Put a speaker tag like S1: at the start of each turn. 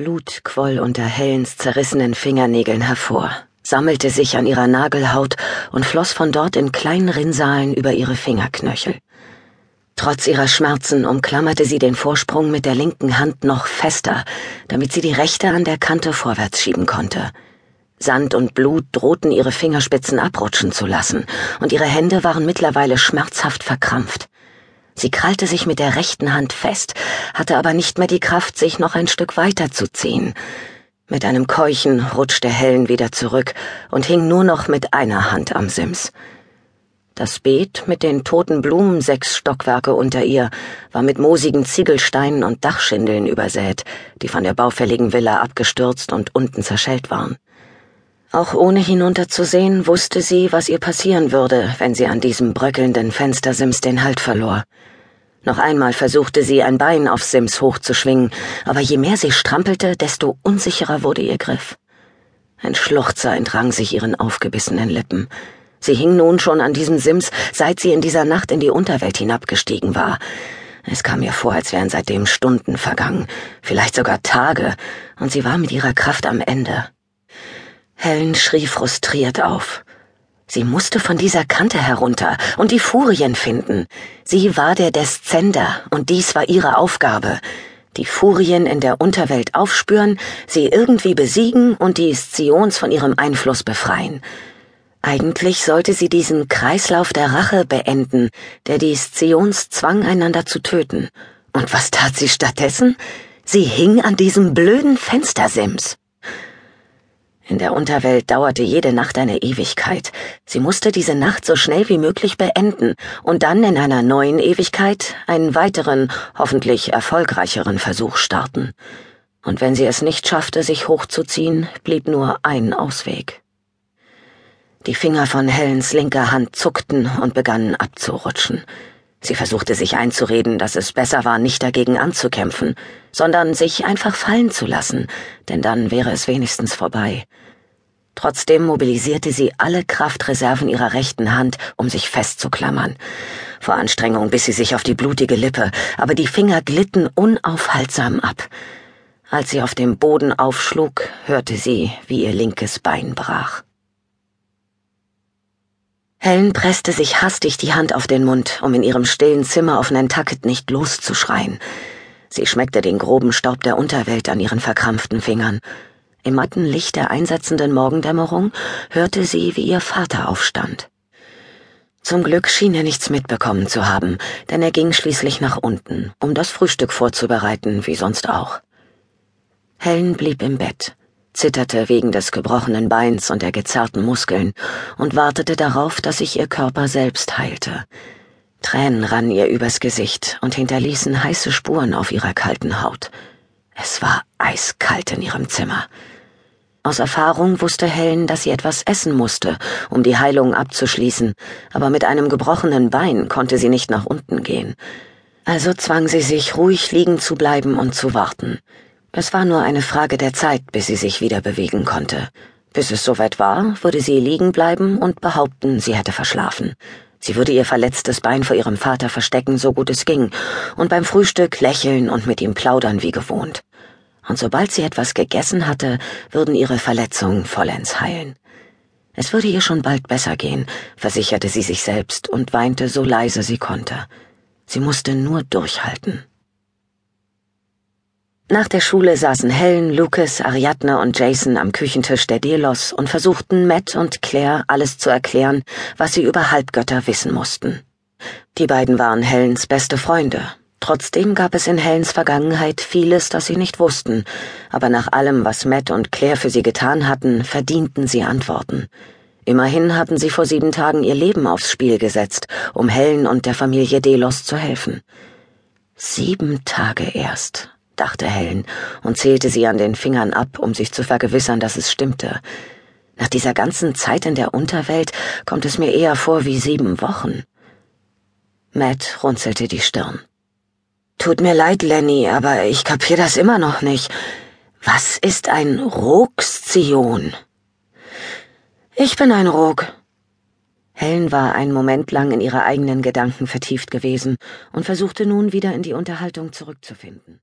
S1: Blut quoll unter Helens zerrissenen Fingernägeln hervor, sammelte sich an ihrer Nagelhaut und floss von dort in kleinen Rinnsalen über ihre Fingerknöchel. Trotz ihrer Schmerzen umklammerte sie den Vorsprung mit der linken Hand noch fester, damit sie die rechte an der Kante vorwärts schieben konnte. Sand und Blut drohten ihre Fingerspitzen abrutschen zu lassen, und ihre Hände waren mittlerweile schmerzhaft verkrampft. Sie krallte sich mit der rechten Hand fest, hatte aber nicht mehr die Kraft, sich noch ein Stück weiter zu ziehen. Mit einem Keuchen rutschte Helen wieder zurück und hing nur noch mit einer Hand am Sims. Das Beet mit den toten Blumen sechs Stockwerke unter ihr war mit moosigen Ziegelsteinen und Dachschindeln übersät, die von der baufälligen Villa abgestürzt und unten zerschellt waren. Auch ohne hinunterzusehen, wusste sie, was ihr passieren würde, wenn sie an diesem bröckelnden Fenstersims den Halt verlor. Noch einmal versuchte sie, ein Bein auf Sims hochzuschwingen, aber je mehr sie strampelte, desto unsicherer wurde ihr Griff. Ein Schluchzer entrang sich ihren aufgebissenen Lippen. Sie hing nun schon an diesem Sims, seit sie in dieser Nacht in die Unterwelt hinabgestiegen war. Es kam ihr vor, als wären seitdem Stunden vergangen, vielleicht sogar Tage, und sie war mit ihrer Kraft am Ende. Helen schrie frustriert auf. Sie musste von dieser Kante herunter und die Furien finden. Sie war der Deszender und dies war ihre Aufgabe. Die Furien in der Unterwelt aufspüren, sie irgendwie besiegen und die Scions von ihrem Einfluss befreien. Eigentlich sollte sie diesen Kreislauf der Rache beenden, der die Scions zwang, einander zu töten. Und was tat sie stattdessen? Sie hing an diesem blöden Fenstersims. In der Unterwelt dauerte jede Nacht eine Ewigkeit. Sie musste diese Nacht so schnell wie möglich beenden und dann in einer neuen Ewigkeit einen weiteren, hoffentlich erfolgreicheren Versuch starten. Und wenn sie es nicht schaffte, sich hochzuziehen, blieb nur ein Ausweg. Die Finger von Helens linker Hand zuckten und begannen abzurutschen. Sie versuchte sich einzureden, dass es besser war, nicht dagegen anzukämpfen, sondern sich einfach fallen zu lassen, denn dann wäre es wenigstens vorbei. Trotzdem mobilisierte sie alle Kraftreserven ihrer rechten Hand, um sich festzuklammern. Vor Anstrengung biss sie sich auf die blutige Lippe, aber die Finger glitten unaufhaltsam ab. Als sie auf dem Boden aufschlug, hörte sie, wie ihr linkes Bein brach. Helen presste sich hastig die Hand auf den Mund, um in ihrem stillen Zimmer auf Nantucket nicht loszuschreien. Sie schmeckte den groben Staub der Unterwelt an ihren verkrampften Fingern. Im matten Licht der einsetzenden Morgendämmerung hörte sie, wie ihr Vater aufstand. Zum Glück schien er nichts mitbekommen zu haben, denn er ging schließlich nach unten, um das Frühstück vorzubereiten, wie sonst auch. Helen blieb im Bett, zitterte wegen des gebrochenen Beins und der gezerrten Muskeln und wartete darauf, dass sich ihr Körper selbst heilte. Tränen rannen ihr übers Gesicht und hinterließen heiße Spuren auf ihrer kalten Haut. Es war eiskalt in ihrem Zimmer. Aus Erfahrung wusste Helen, dass sie etwas essen musste, um die Heilung abzuschließen, aber mit einem gebrochenen Bein konnte sie nicht nach unten gehen. Also zwang sie sich, ruhig liegen zu bleiben und zu warten. Es war nur eine Frage der Zeit, bis sie sich wieder bewegen konnte. Bis es soweit war, würde sie liegen bleiben und behaupten, sie hätte verschlafen. Sie würde ihr verletztes Bein vor ihrem Vater verstecken, so gut es ging, und beim Frühstück lächeln und mit ihm plaudern wie gewohnt und sobald sie etwas gegessen hatte, würden ihre Verletzungen vollends heilen. Es würde ihr schon bald besser gehen, versicherte sie sich selbst und weinte so leise sie konnte. Sie musste nur durchhalten. Nach der Schule saßen Helen, Lucas, Ariadne und Jason am Küchentisch der Delos und versuchten Matt und Claire alles zu erklären, was sie über Halbgötter wissen mussten. Die beiden waren Helens beste Freunde Trotzdem gab es in Helens Vergangenheit vieles, das sie nicht wussten, aber nach allem, was Matt und Claire für sie getan hatten, verdienten sie Antworten. Immerhin hatten sie vor sieben Tagen ihr Leben aufs Spiel gesetzt, um Helen und der Familie Delos zu helfen. Sieben Tage erst, dachte Helen und zählte sie an den Fingern ab, um sich zu vergewissern, dass es stimmte. Nach dieser ganzen Zeit in der Unterwelt kommt es mir eher vor wie sieben Wochen. Matt runzelte die Stirn. Tut mir leid, Lenny, aber ich kapier das immer noch nicht. Was ist ein Rogszion? Ich bin ein Rog. Helen war einen Moment lang in ihre eigenen Gedanken vertieft gewesen und versuchte nun wieder in die Unterhaltung zurückzufinden.